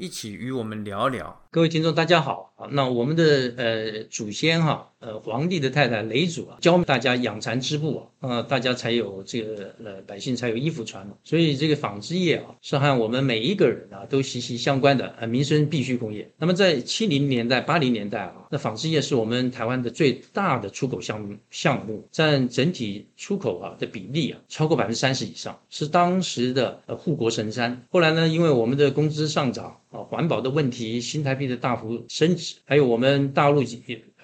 一起与我们聊聊。各位听众，大家好啊！那我们的呃祖先哈，呃皇帝的太太雷祖啊，教大家养蚕织布啊，呃大家才有这个呃百姓才有衣服穿嘛。所以这个纺织业啊，是和我们每一个人啊都息息相关的呃民生必需工业。那么在七零年代、八零年代啊，那纺织业是我们台湾的最大的出口项目，项目占整体出口啊的比例啊超过百分之三十以上，是当时的呃护国神山。后来呢，因为我们的工资上涨啊，环保的问题，新台币的大幅升值，还有我们大陆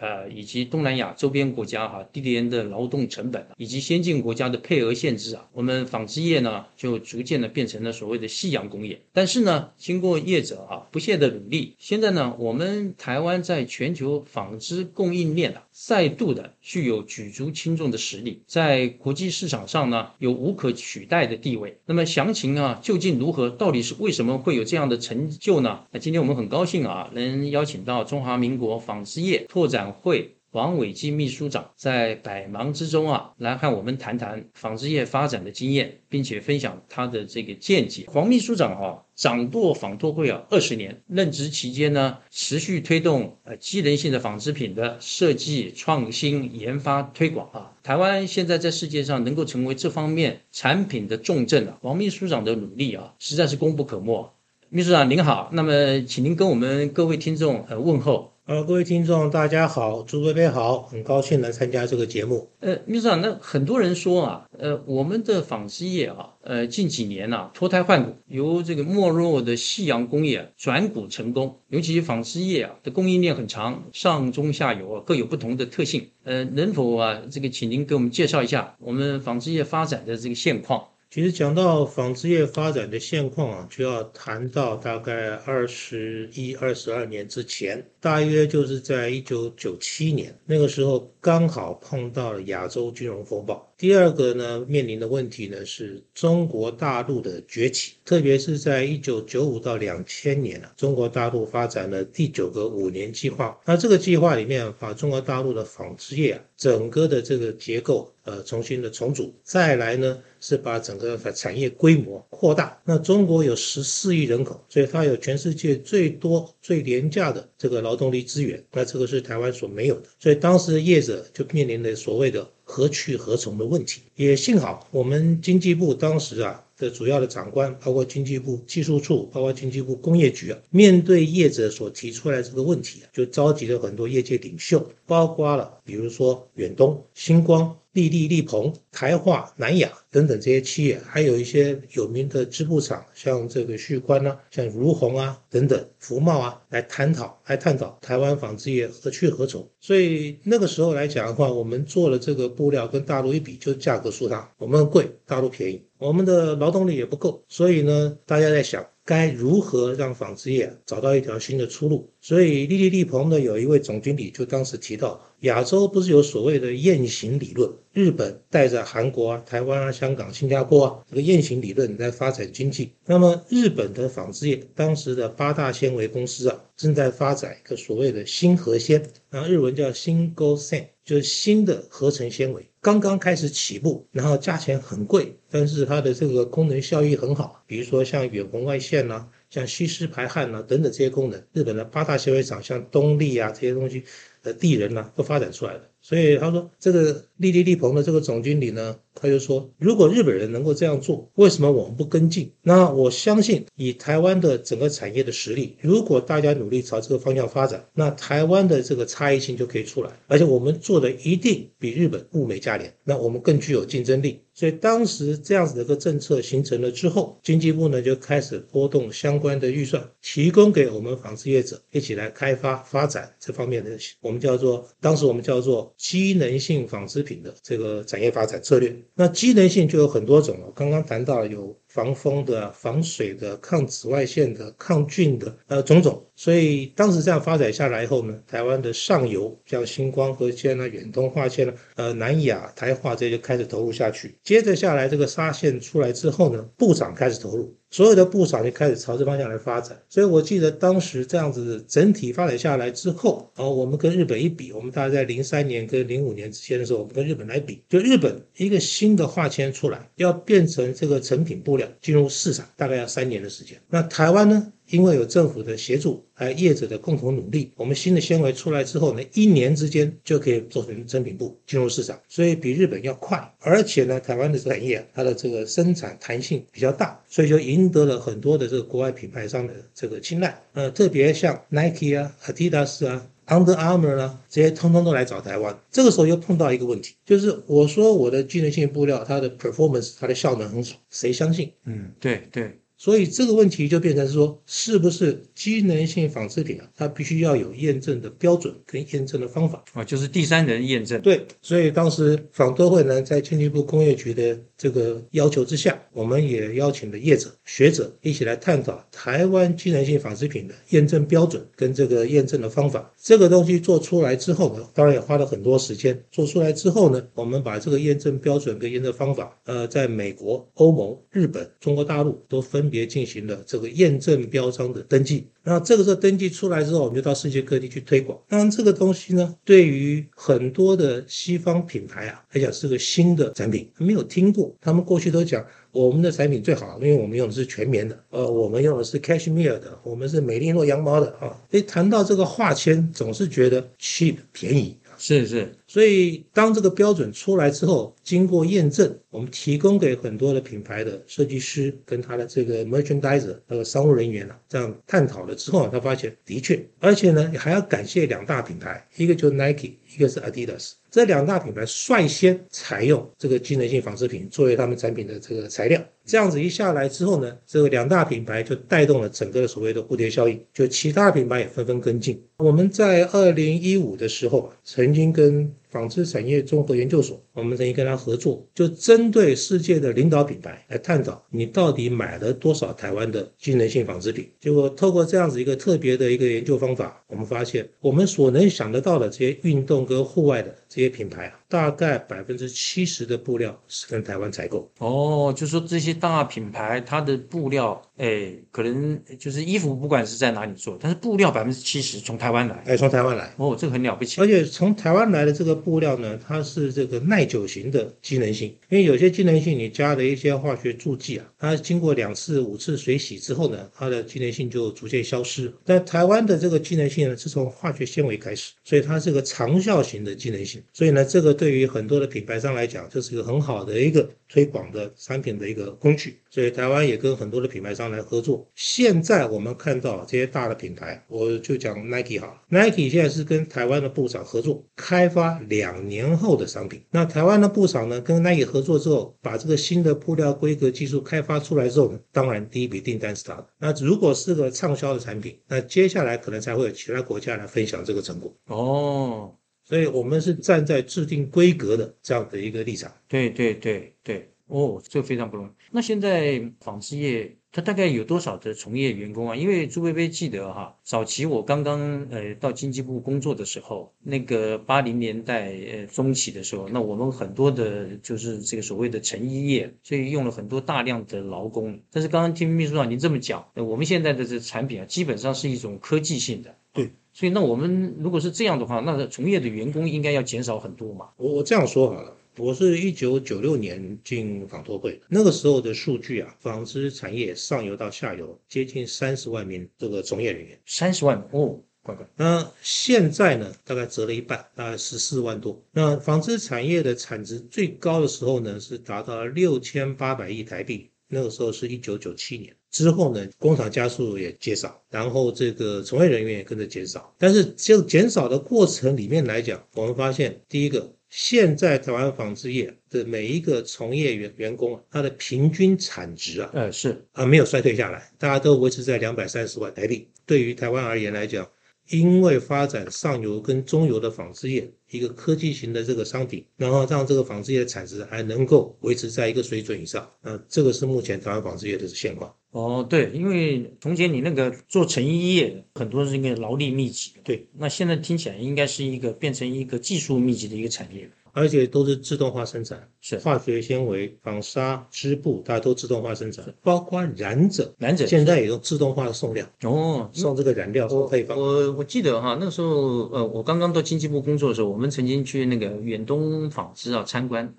呃以及东南亚周边国家哈低廉的劳动成本，以及先进国家的配额限制啊，我们纺织业呢就逐渐的变成了所谓的夕阳工业。但是呢，经过业者啊不懈的努力，现在呢，我们台湾在全球纺织供应链啊再度的具有举足轻重的实力，在国际市场上呢有无可取代的地位。那么详情啊究竟如何？到底是为什么会有这样的成就呢？那今天我们很高兴啊，能邀请到中华民国纺织业拓展会王伟基秘书长，在百忙之中啊，来和我们谈谈纺织业发展的经验，并且分享他的这个见解。黄秘书长啊，掌舵纺托会啊二十年，任职期间呢，持续推动呃机能性的纺织品的设计、创新、研发、推广啊。台湾现在在世界上能够成为这方面产品的重镇啊，王秘书长的努力啊，实在是功不可没。秘书长您好，那么请您跟我们各位听众呃问候。呃，各位听众大家好，朱贝贝好，很高兴来参加这个节目。呃，秘书长，那很多人说啊，呃，我们的纺织业啊，呃，近几年呐、脱胎换骨，由这个没落的夕阳工业转股成功，尤其纺织业啊的供应链很长，上中下游啊各有不同的特性。呃，能否啊，这个请您给我们介绍一下我们纺织业发展的这个现况？其实讲到纺织业发展的现况啊，就要谈到大概二十一、二十二年之前，大约就是在一九九七年那个时候，刚好碰到了亚洲金融风暴。第二个呢，面临的问题呢是中国大陆的崛起，特别是在一九九五到两千年啊，中国大陆发展了第九个五年计划。那这个计划里面，把中国大陆的纺织业啊，整个的这个结构呃重新的重组，再来呢是把整个产业规模扩大。那中国有十四亿人口，所以它有全世界最多最廉价的这个劳动力资源，那这个是台湾所没有的。所以当时的业者就面临着所谓的。何去何从的问题，也幸好我们经济部当时啊的主要的长官，包括经济部技术处，包括经济部工业局啊，面对业者所提出来这个问题啊，就召集了很多业界领袖，包括了比如说远东、星光、丽丽、丽鹏、台化、南亚等等这些企业，还有一些有名的织布厂，像这个旭宽啊，像如虹啊等等，福茂啊，来探讨，来探讨台湾纺织业何去何从。所以那个时候来讲的话，我们做了这个布料跟大陆一比，就价格输它，我们贵，大陆便宜，我们的劳动力也不够，所以呢，大家在想该如何让纺织业找到一条新的出路。所以丽丽丽鹏呢，有一位总经理就当时提到，亚洲不是有所谓的雁行理论，日本带着韩国啊、台湾啊、香港、新加坡啊这个雁行理论在发展经济。那么日本的纺织业当时的八大纤维公司啊，正在发展一个所谓的新核纤，然后日文叫新 go sen，就是新的合成纤维，刚刚开始起步，然后价钱很贵，但是它的这个功能效益很好，比如说像远红外线呐、像吸湿排汗呐、等等这些功能，日本的八大纤维厂像东丽啊这些东西，呃，地人呐、都发展出来了。所以他说，这个丽丽丽鹏的这个总经理呢，他就说，如果日本人能够这样做，为什么我们不跟进？那我相信，以台湾的整个产业的实力，如果大家努力朝这个方向发展，那台湾的这个差异性就可以出来，而且我们做的一定比日本物美价廉，那我们更具有竞争力。所以当时这样子的一个政策形成了之后，经济部呢就开始拨动相关的预算，提供给我们纺织业者一起来开发发展这方面的，我们叫做当时我们叫做机能性纺织品的这个产业发展策略。那机能性就有很多种了，刚刚谈到有防风的、防水的、抗紫外线的、抗菌的，呃，种种。所以当时这样发展下来以后呢，台湾的上游像星光和线呢、远东化纤呢、呃南亚、台化这些就开始投入下去。接着下来这个纱线出来之后呢，布厂开始投入，所有的布厂就开始朝这方向来发展。所以我记得当时这样子整体发展下来之后，然后我们跟日本一比，我们大概在零三年跟零五年之间的时候，我们跟日本来比，就日本一个新的化纤出来，要变成这个成品布料进入市场，大概要三年的时间。那台湾呢？因为有政府的协助，还有业者的共同努力，我们新的纤维出来之后呢，一年之间就可以做成成品布进入市场，所以比日本要快。而且呢，台湾的产业它的这个生产弹性比较大，所以就赢得了很多的这个国外品牌商的这个青睐。呃，特别像 Nike 啊、Adidas 啊、Under Armour 呢这些，通通都来找台湾。这个时候又碰到一个问题，就是我说我的机能性布料它的 performance 它的效能很好，谁相信？嗯，对对。所以这个问题就变成说，是不是机能性纺织品啊？它必须要有验证的标准跟验证的方法啊，就是第三人验证。对，所以当时纺都会呢，在经济部工业局的这个要求之下，我们也邀请了业者、学者一起来探讨台湾机能性纺织品的验证标准跟这个验证的方法。这个东西做出来之后呢，当然也花了很多时间。做出来之后呢，我们把这个验证标准跟验证方法，呃，在美国、欧盟、日本、中国大陆都分。分别进行了这个验证标章的登记，那这个时候登记出来之后，我们就到世界各地去推广。当然，这个东西呢，对于很多的西方品牌啊来讲是个新的产品，没有听过。他们过去都讲我们的产品最好，因为我们用的是全棉的，呃，我们用的是 cashmere 的，我们是美利诺羊毛的啊。所以谈到这个化纤，总是觉得 cheap 便宜。是是，所以当这个标准出来之后，经过验证，我们提供给很多的品牌的设计师跟他的这个 merchandiser 那个商务人员啊，这样探讨了之后，他发现的确，而且呢，你还要感谢两大品牌，一个就是 Nike，一个是 Adidas。这两大品牌率先采用这个机能性纺织品作为他们产品的这个材料，这样子一下来之后呢，这个两大品牌就带动了整个所谓的蝴蝶效应，就其他品牌也纷纷跟进。我们在二零一五的时候，曾经跟纺织产业综合研究所，我们曾经跟他合作，就针对世界的领导品牌来探讨，你到底买了多少台湾的机能性纺织品。结果透过这样子一个特别的一个研究方法，我们发现，我们所能想得到的这些运动跟户外的这些品牌啊，大概百分之七十的布料是跟台湾采购。哦，就说这些大品牌，它的布料，哎，可能就是衣服不管是在哪里做，但是布料百分之七十从台湾来，哎，从台湾来。哦，这个很了不起。而且从台湾来的这个。布料呢，它是这个耐久型的机能性，因为有些机能性你加了一些化学助剂啊，它经过两次、五次水洗之后呢，它的机能性就逐渐消失。但台湾的这个机能性呢，是从化学纤维开始，所以它是个长效型的机能性。所以呢，这个对于很多的品牌商来讲，这是一个很好的一个推广的产品的一个工具。所以台湾也跟很多的品牌商来合作。现在我们看到这些大的品牌，我就讲 Nike 好，Nike 现在是跟台湾的布厂合作开发。两年后的商品，那台湾的布厂呢，跟 Nike 合作之后，把这个新的布料规格技术开发出来之后呢，当然第一笔订单是他的。那如果是个畅销的产品，那接下来可能才会有其他国家来分享这个成果。哦，所以我们是站在制定规格的这样的一个立场。对对对对，哦，这非常不容易。那现在纺织业。它大概有多少的从业员工啊？因为朱薇薇记得哈，早期我刚刚呃到经济部工作的时候，那个八零年代呃中期的时候，那我们很多的就是这个所谓的成衣业，所以用了很多大量的劳工。但是刚刚听秘书长您这么讲，我们现在的这产品啊，基本上是一种科技性的。对，所以那我们如果是这样的话，那从业的员工应该要减少很多嘛？我我这样说好了。我是一九九六年进纺托会，那个时候的数据啊，纺织产业上游到下游接近三十万名这个从业人员，三十万哦，乖乖。那现在呢，大概折了一半，大概十四万多。那纺织产业的产值最高的时候呢，是达到了六千八百亿台币，那个时候是一九九七年。之后呢，工厂加速也减少，然后这个从业人员也跟着减少。但是就减少的过程里面来讲，我们发现第一个。现在台湾纺织业的每一个从业员员工啊，他的平均产值啊，呃是啊没有衰退下来，大家都维持在两百三十万台币。对于台湾而言来讲，因为发展上游跟中游的纺织业，一个科技型的这个商品，然后让这个纺织业的产值还能够维持在一个水准以上。那这个是目前台湾纺织业的现况。哦，对，因为从前你那个做成衣业，很多是一个劳力密集，对，那现在听起来应该是一个变成一个技术密集的一个产业。而且都是自动化生产，是化学纤维、纺纱、织布，大家都自动化生产，包括染者，染者现在也用自动化的送料，哦，送这个染料、送配方。我我记得哈，那个时候呃，我刚刚到经济部工作的时候，我们曾经去那个远东纺织啊参观。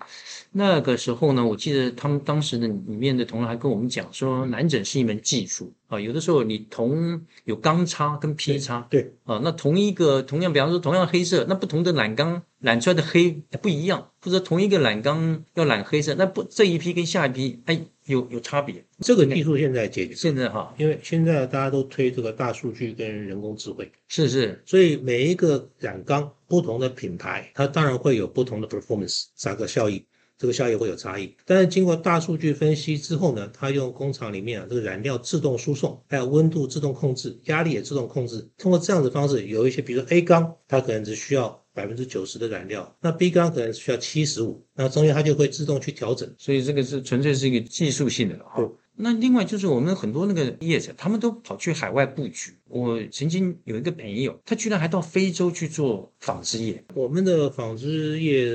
那个时候呢，我记得他们当时的里面的同仁还跟我们讲说，染整是一门技术啊，有的时候你同有钢叉跟劈叉，对啊，那同一个同样，比方说同样黑色，那不同的染缸染出来的黑不一样，或者同一个染缸要染黑色，那不这一批跟下一批哎有有差别。这个技术现在解决，现在哈，因为现在大家都推这个大数据跟人工智慧，是是，所以每一个染缸不同的品牌，它当然会有不同的 performance，啥个效益。这个效益会有差异，但是经过大数据分析之后呢，它用工厂里面啊这个染料自动输送，还有温度自动控制，压力也自动控制。通过这样的方式，有一些比如说 A 缸，它可能只需要百分之九十的燃料，那 B 缸可能需要七十五，那中间它就会自动去调整。所以这个是纯粹是一个技术性的了哈。那另外就是我们很多那个业者，他们都跑去海外布局。我曾经有一个朋友，他居然还到非洲去做纺织业。我们的纺织业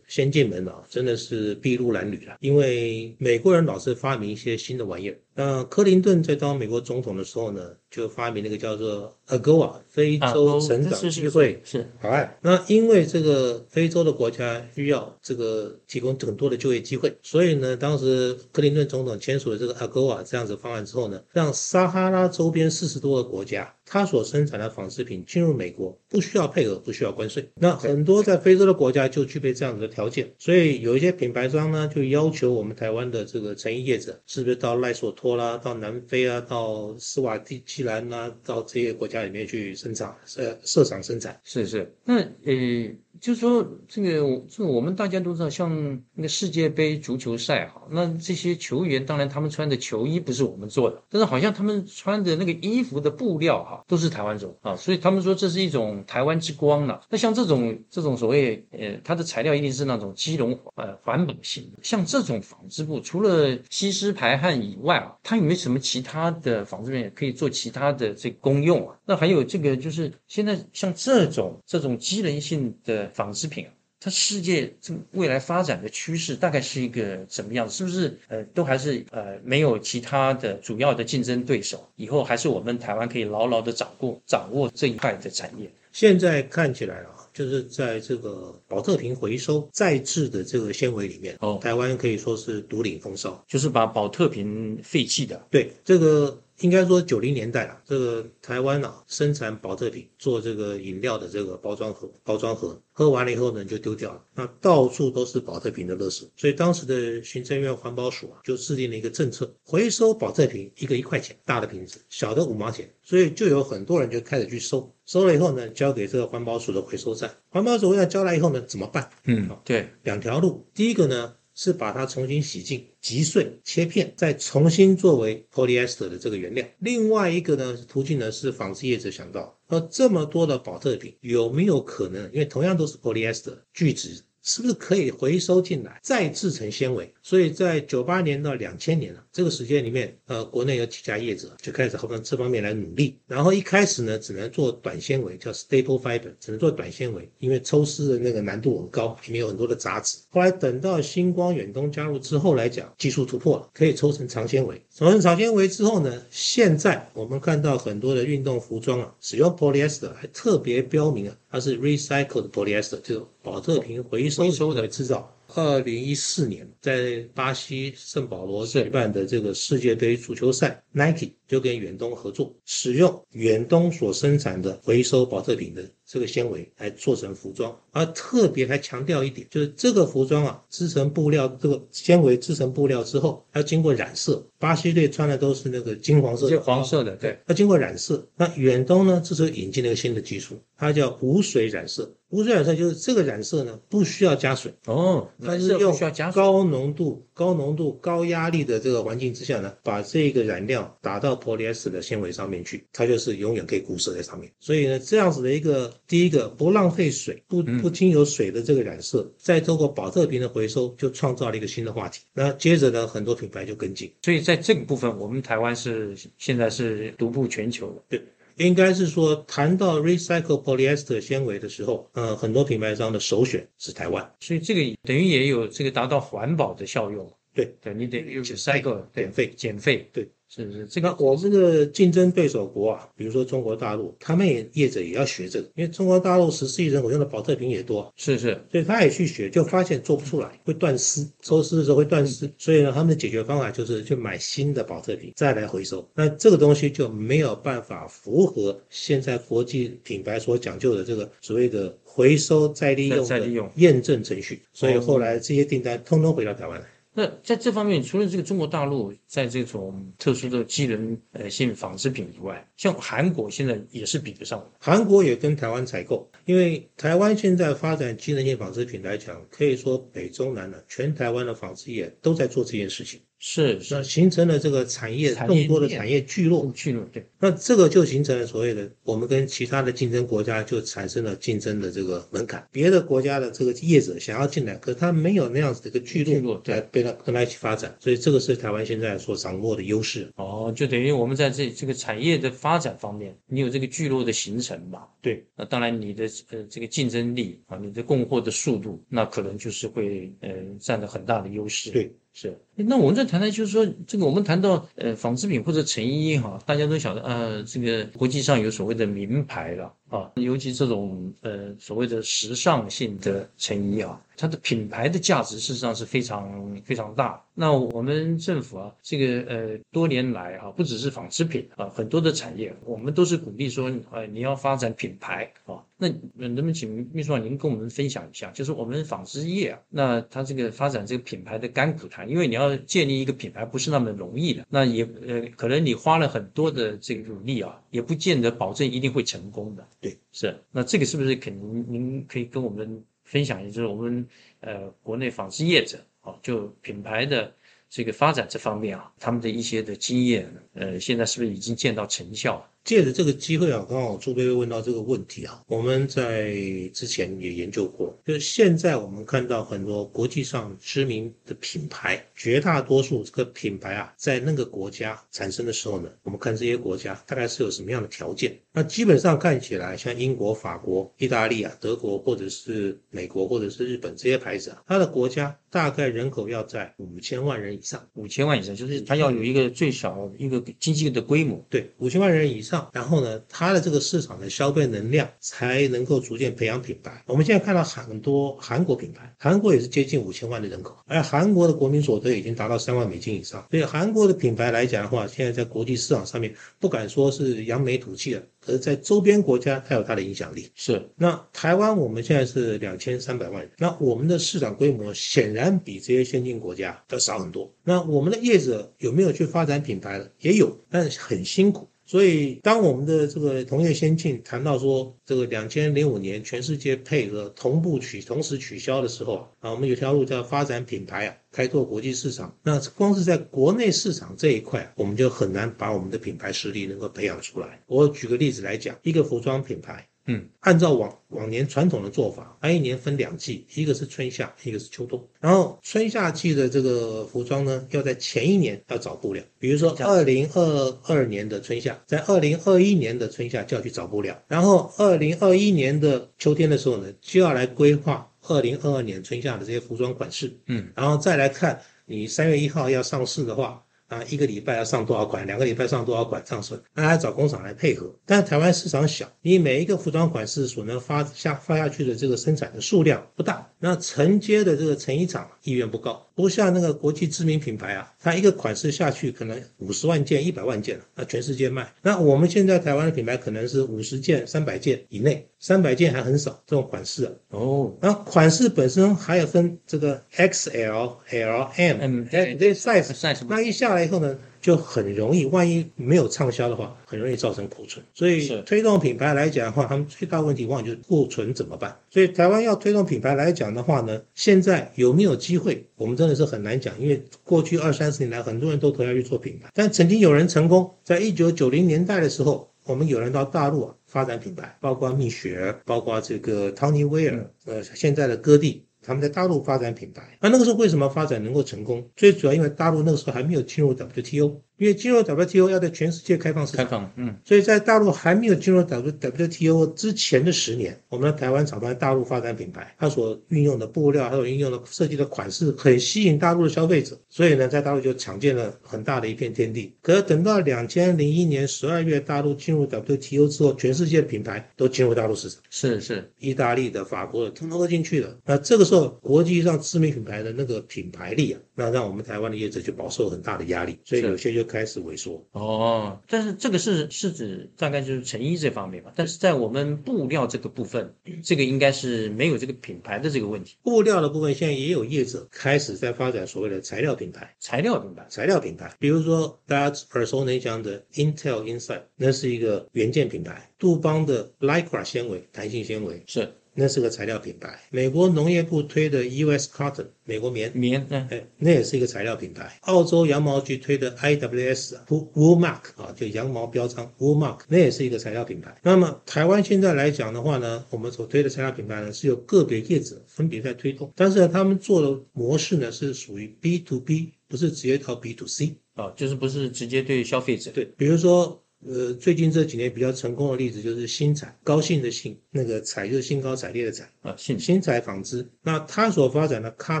先进门啊，真的是筚路蓝缕了。因为美国人老是发明一些新的玩意儿。那克林顿在当美国总统的时候呢，就发明那个叫做 AGOA 非洲成长机会是法案。那因为这个非洲的国家需要这个提供很多的就业机会，所以呢，当时克林顿总统签署了这个 AGOA 这样子方案之后呢，让撒哈拉周边四十多个国家。yeah. 他所生产的纺织品进入美国不需要配额，不需要关税。那很多在非洲的国家就具备这样子的条件，所以有一些品牌商呢就要求我们台湾的这个成衣业者，是不是到赖索托啦、到南非啊、到斯瓦蒂基兰呐，到这些国家里面去生产，呃，设厂生产。是是，那呃。就是说，这个这个我们大家都知道，像那个世界杯足球赛哈，那这些球员当然他们穿的球衣不是我们做的，但是好像他们穿的那个衣服的布料哈都是台湾做啊，所以他们说这是一种台湾之光了。那像这种这种所谓呃，它的材料一定是那种基隆呃环保型，像这种纺织布，除了吸湿排汗以外啊，它有没有什么其他的纺织品也可以做其他的这功用啊？那还有这个就是现在像这种这种机能性的。纺织品啊，它世界这未来发展的趋势大概是一个怎么样？是不是呃都还是呃没有其他的主要的竞争对手？以后还是我们台湾可以牢牢的掌握掌握这一块的产业。现在看起来啊，就是在这个保特瓶回收再制的这个纤维里面，哦，台湾可以说是独领风骚，就是把保特瓶废弃的，对这个。应该说九零年代啊，这个台湾啊生产保特瓶，做这个饮料的这个包装盒，包装盒喝完了以后呢就丢掉了，那到处都是保特瓶的垃圾，所以当时的行政院环保署啊就制定了一个政策，回收保特瓶一个一块钱，大的瓶子，小的五毛钱，所以就有很多人就开始去收，收了以后呢交给这个环保署的回收站，环保署要交来以后呢怎么办？嗯，对，两条路，第一个呢。是把它重新洗净、击碎、切片，再重新作为 polyester 的这个原料。另外一个呢途径呢是纺织业者想到，说这么多的保特瓶有没有可能，因为同样都是 polyester 聚酯。是不是可以回收进来，再制成纤维？所以在九八年到两千年啊，这个时间里面，呃，国内有几家业者就开始朝这方面来努力。然后一开始呢，只能做短纤维，叫 staple fiber，只能做短纤维，因为抽丝的那个难度很高，里面有很多的杂质。后来等到星光远东加入之后来讲，技术突破了，可以抽成长纤维。抽成长纤维之后呢，现在我们看到很多的运动服装啊，使用 polyester，还特别标明啊，它是 recycled polyester，就是保特瓶回收的制造。二零一四年，在巴西圣保罗举办的这个世界杯足球赛，Nike 就跟远东合作，使用远东所生产的回收保特瓶的这个纤维来做成服装，而特别还强调一点，就是这个服装啊，织成布料，这个纤维织成布料之后，要经过染色。巴西队穿的都是那个金黄色，黄色的，对，要经过染色。那远东呢，这时候引进了一个新的技术，它叫无水染色。无水染色就是这个染色呢，不需要加水哦，它是用高浓度、高浓度、高压力的这个环境之下呢，把这个染料打到 polyester 的纤维上面去，它就是永远可以固色在上面。所以呢，这样子的一个第一个不浪费水，不不经由水的这个染色，再透过保特瓶的回收，就创造了一个新的话题。那接着呢，很多品牌就跟进。所以在这个部分，我们台湾是现在是独步全球的。对。应该是说，谈到 recycle polyester 纤维的时候，呃，很多品牌商的首选是台湾，所以这个等于也有这个达到环保的效用。对，对你得 recycle 减费，减费，对。是不是这个？我这个竞争对手国啊，比如说中国大陆，他们也业者也要学这个，因为中国大陆十四亿人口用的保特瓶也多，是是，所以他也去学，就发现做不出来，会断丝，抽丝的时候会断丝，所以呢，他们的解决方法就是去买新的保特瓶再来回收。那这个东西就没有办法符合现在国际品牌所讲究的这个所谓的回收再利用的验证程序，所以后来这些订单通通回到台湾来。那在这方面，除了这个中国大陆在这种特殊的机能呃性纺织品以外，像韩国现在也是比得上。韩国也跟台湾采购，因为台湾现在发展机能性纺织品来讲，可以说北中南的全台湾的纺织业都在做这件事情。是，那形成了这个产业更多的产业聚落，聚落对。那这个就形成了所谓的我们跟其他的竞争国家就产生了竞争的这个门槛。别的国家的这个业者想要进来，可他没有那样子的一个聚落来跟他跟他一起发展，所以这个是台湾现在所掌握的优势。哦，就等于我们在这这个产业的发展方面，你有这个聚落的形成吧？对。那当然你的呃这个竞争力啊，你的供货的速度，那可能就是会呃占了很大的优势。对。是，那我们再谈谈，就是说，这个我们谈到呃纺织品或者成衣哈，大家都晓得，呃，这个国际上有所谓的名牌了。啊，尤其这种呃所谓的时尚性的成衣啊。它的品牌的价值事实上是非常非常大。那我们政府啊，这个呃多年来啊，不只是纺织品啊，很多的产业，我们都是鼓励说，呃，你要发展品牌啊。那能不能请秘书长您跟我们分享一下，就是我们纺织业啊，那它这个发展这个品牌的甘苦谈，因为你要建立一个品牌不是那么容易的，那也呃可能你花了很多的这个努力啊，也不见得保证一定会成功的。对，是。那这个是不是肯您您可以跟我们？分享一下就是我们呃国内纺织业者啊，就品牌的这个发展这方面啊，他们的一些的经验，呃，现在是不是已经见到成效了？借着这个机会啊，刚好朱贝贝问到这个问题啊，我们在之前也研究过，就是现在我们看到很多国际上知名的品牌，绝大多数这个品牌啊，在那个国家产生的时候呢，我们看这些国家大概是有什么样的条件？那基本上看起来，像英国、法国、意大利啊、德国或者是美国或者是日本这些牌子啊，它的国家大概人口要在五千万人以上，五千万以上就是它要有一个最小一个经济的规模，对，五千万人以上。然后呢，它的这个市场的消费能量才能够逐渐培养品牌。我们现在看到很多韩国品牌，韩国也是接近五千万的人口，而韩国的国民所得已经达到三万美金以上。所以韩国的品牌来讲的话，现在在国际市场上面不敢说是扬眉吐气了，可是在周边国家它有它的影响力。是，那台湾我们现在是两千三百万人，那我们的市场规模显然比这些先进国家要少很多。那我们的业者有没有去发展品牌的？也有，但是很辛苦。所以，当我们的这个同业先进谈到说，这个两千零五年全世界配合同步取同时取消的时候啊，我们有条路叫发展品牌啊，开拓国际市场。那光是在国内市场这一块，我们就很难把我们的品牌实力能够培养出来。我举个例子来讲，一个服装品牌。嗯，按照往往年传统的做法，它一年分两季，一个是春夏，一个是秋冬。然后春夏季的这个服装呢，要在前一年要找布料，比如说二零二二年的春夏，在二零二一年的春夏就要去找布料，然后二零二一年的秋天的时候呢，就要来规划二零二二年春夏的这些服装款式。嗯，然后再来看你三月一号要上市的话。啊，一个礼拜要上多少款？两个礼拜上多少款？这样说，那还找工厂来配合。但是台湾市场小，你每一个服装款式所能发下发下去的这个生产的数量不大，那承接的这个成衣厂意愿不高。不像那个国际知名品牌啊，它一个款式下去可能五十万件、一百万件那全世界卖。那我们现在台湾的品牌可能是五十件、三百件以内，三百件还很少这种款式啊。哦，那款式本身还有分这个 XL、L、M，嗯，这这 size，那一下来以后呢？就很容易，万一没有畅销的话，很容易造成库存。所以推动品牌来讲的话，他们最大问题往往就是库存怎么办。所以台湾要推动品牌来讲的话呢，现在有没有机会，我们真的是很难讲，因为过去二三十年来，很多人都投下去做品牌，但曾经有人成功，在一九九零年代的时候。我们有人到大陆啊发展品牌，包括蜜雪儿，包括这个汤尼威尔，呃，现在的歌帝，他们在大陆发展品牌。那那个时候为什么发展能够成功？最主要因为大陆那个时候还没有进入 WTO，因为进入 WTO 要在全世界开放市场，开放，嗯，所以在大陆还没有进入 W WTO 之前的十年，我们的台湾厂商在大陆发展品牌，它所运用的布料，还有运用的设计的款式，很吸引大陆的消费者，所以呢，在大陆就抢建了很大的一片天地。可是等到两千零一年十二月，大陆进入 WTO 之后，全世界的品牌都进入大陆市场，是是，意大利的、法国的，通通都进去了。那这个时候，国际上知名品牌的那个品牌力啊，那让我们台湾的业者就饱受很大的压力，所以有些就开始萎缩。哦，但是这个是是指大概就是成衣这方面吧，但是在我们布料这个部分，这个应该是没有这个品牌的这个问题，布料的部分，现在也有业者开始在发展所谓的材料品牌。材料品牌材料品牌，比如说大家耳熟能详的 Intel Inside，那是一个元件品牌；杜邦的 Lycra 纤维，弹性纤维，是那是个材料品牌；美国农业部推的 US Cotton，美国棉。棉，嗯，哎，那也是一个材料品牌。澳洲羊毛局推的 IWS 啊 Wool Mark 啊，就羊毛标章 Wool Mark，那也是一个材料品牌。那么台湾现在来讲的话呢，我们所推的材料品牌呢，是由个别业者分别在推动，但是呢，他们做的模式呢是属于 B to B，不是直接到 B to C。哦，就是不是直接对消费者，对，比如说，呃，最近这几年比较成功的例子就是新彩，高兴的兴，那个彩就是兴高采烈的彩，啊，信息新材纺织。那它所发展的咖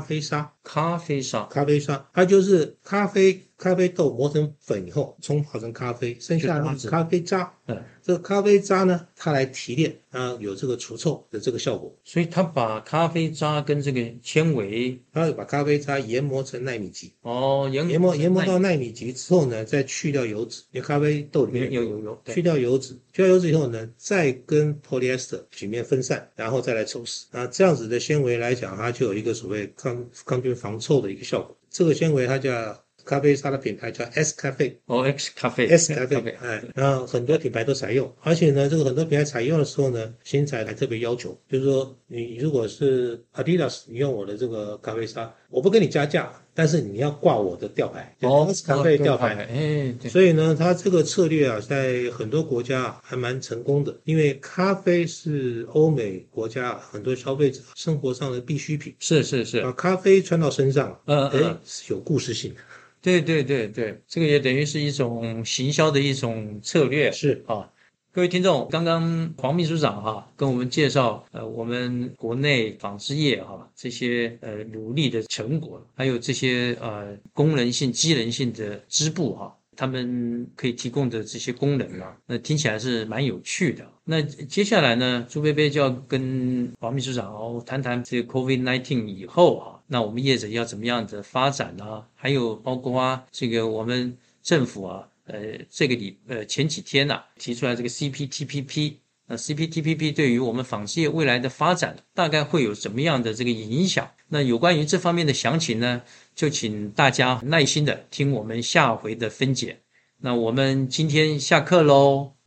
啡沙，咖啡沙，咖啡沙，它就是咖啡咖啡豆磨成粉以后冲泡成咖啡，剩下的是咖啡渣。嗯，这个咖啡渣呢，它来提炼，啊，有这个除臭的这个效果。所以它把咖啡渣跟这个纤维，它会把咖啡渣研磨成纳米级，哦，研研磨研磨到纳米级之后呢，再去掉油脂，因为咖啡豆里面有有油，去，掉油脂，去掉油脂以后呢，再跟 polyester 曲面分散，然后再来抽丝。那这样子的纤维来讲，它就有一个所谓抗抗菌防臭的一个效果。这个纤维它叫咖啡沙的品牌叫 S 咖啡哦，X 咖啡，S 咖啡，哎，然后很多品牌都采用，而且呢，这个很多品牌采用的时候呢，新材还特别要求，就是说你如果是 Adidas，你用我的这个咖啡沙，我不跟你加价，但是你要挂我的吊牌，哦咖啡吊牌。哎，对，所以呢，它这个策略啊，在很多国家啊还蛮成功的，因为咖啡是欧美国家很多消费者生活上的必需品，是是是，把咖啡穿到身上，嗯，，是有故事性的。对对对对，这个也等于是一种行销的一种策略，是啊。各位听众，刚刚黄秘书长哈、跟我们介绍，呃，我们国内纺织业哈、这些呃努力的成果，还有这些呃功能性、机能性的织布哈、他们可以提供的这些功能啊，那听起来是蛮有趣的。那接下来呢，朱贝贝就要跟黄秘书长哦谈谈这个 COVID-19 以后啊，那我们业者要怎么样的发展呢、还有包括啊，这个我们政府啊，呃，这个里呃前几天呐、提出来这个 CPTPP。那 CPTPP 对于我们纺织业未来的发展大概会有什么样的这个影响？那有关于这方面的详情呢，就请大家耐心的听我们下回的分解。那我们今天下课喽。